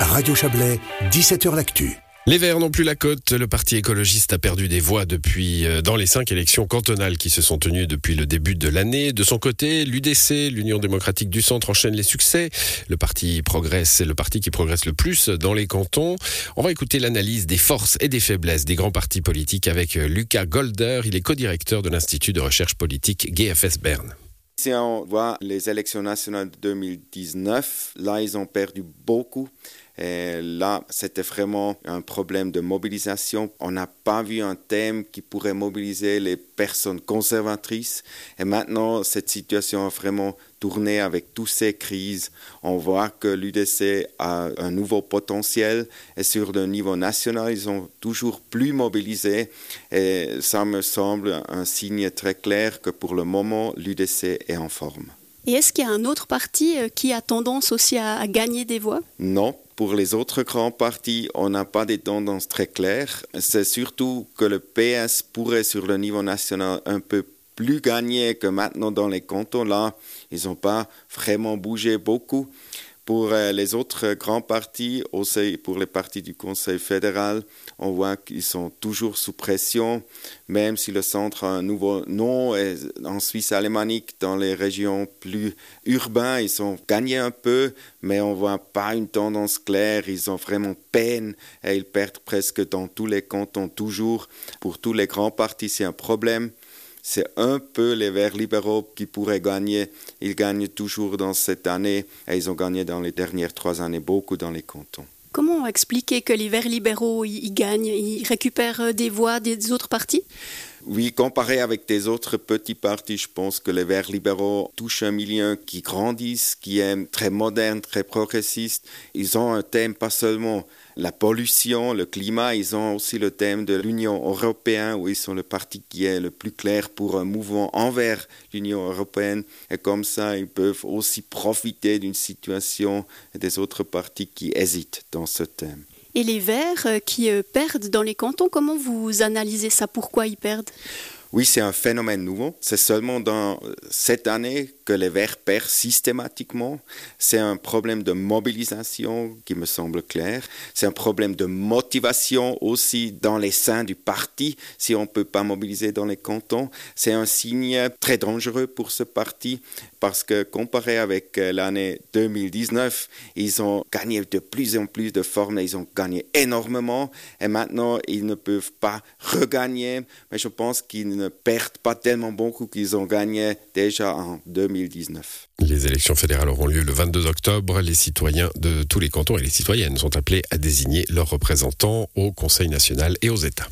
Radio Chablais, 17h L'Actu. Les Verts n'ont plus la cote. Le Parti écologiste a perdu des voix depuis euh, dans les cinq élections cantonales qui se sont tenues depuis le début de l'année. De son côté, l'UDC, l'Union démocratique du Centre, enchaîne les succès. Le parti progresse, c'est le parti qui progresse le plus dans les cantons. On va écouter l'analyse des forces et des faiblesses des grands partis politiques avec euh, Lucas Golder. Il est co-directeur de l'Institut de recherche politique GFS Berne. Si on voit les élections nationales de 2019, là, ils ont perdu beaucoup. Et là, c'était vraiment un problème de mobilisation. On n'a pas vu un thème qui pourrait mobiliser les personnes conservatrices. Et maintenant, cette situation a vraiment tourné avec toutes ces crises. On voit que l'UDC a un nouveau potentiel et sur le niveau national, ils sont toujours plus mobilisés. Et ça me semble un signe très clair que pour le moment, l'UDC est en forme. Et est-ce qu'il y a un autre parti euh, qui a tendance aussi à, gagner des voix? Non, pour les autres grands partis, on n'a pas des tendances très claires. C'est surtout que le PS pourrait sur le niveau national un peu plus gagner que maintenant dans les cantons. Là, ils n'ont pas vraiment bougé beaucoup. Pour euh, les autres grands partis, aussi pour les partis du Conseil fédéral, on voit qu'ils sont toujours sous pression, même si le centre a un nouveau nom. En Suisse alémanique, dans les régions plus urbaines, ils ont gagné un peu, mais on ne voit pas une tendance claire. Ils ont vraiment peine et ils perdent presque dans tous les cantons, toujours. Pour tous les grands partis, c'est un problème c'est un peu les Verts libéraux qui pourraient gagner. Ils gagnent toujours dans cette année et ils ont gagné dans les dernières trois années beaucoup dans les cantons. Comment expliquer que les Verts libéraux ils gagnent, ils récupèrent des voix des autres partis? Oui, comparé avec des autres petits partis, je pense que les Verts libéraux touchent un milieu qui grandit, qui est très moderne, très progressiste. Ils ont un thème pas seulement la pollution, le climat, ils ont aussi le thème de l'Union européenne, où ils sont le parti qui est le plus clair pour un mouvement envers l'Union européenne. Et comme ça, ils peuvent aussi profiter d'une situation des autres partis qui hésitent dans ce thème. Et les Verts euh, qui euh, perdent dans les cantons, comment vous analysez ça? Pourquoi ils perdent? Oui, c'est un phénomène nouveau. C'est seulement dans cette année que les Verts perdent systématiquement. C'est un problème de mobilisation qui me semble clair. C'est un problème de motivation aussi dans les seins du parti, si on ne peut pas mobiliser dans les cantons. C'est un signe très dangereux pour ce parti parce que comparé avec euh, l'année 2019, ils ont gagné de plus en plus de formes, ils ont gagné énormément et maintenant ils ne peuvent pas regagner. Mais je pense qu'ils ne perdent pas tellement beaucoup qu'ils ont gagné déjà en 2019. Les élections fédérales auront lieu le 22 octobre. Les citoyens de tous les cantons et les citoyennes sont appelés à désigner leurs représentants au Conseil national et aux États.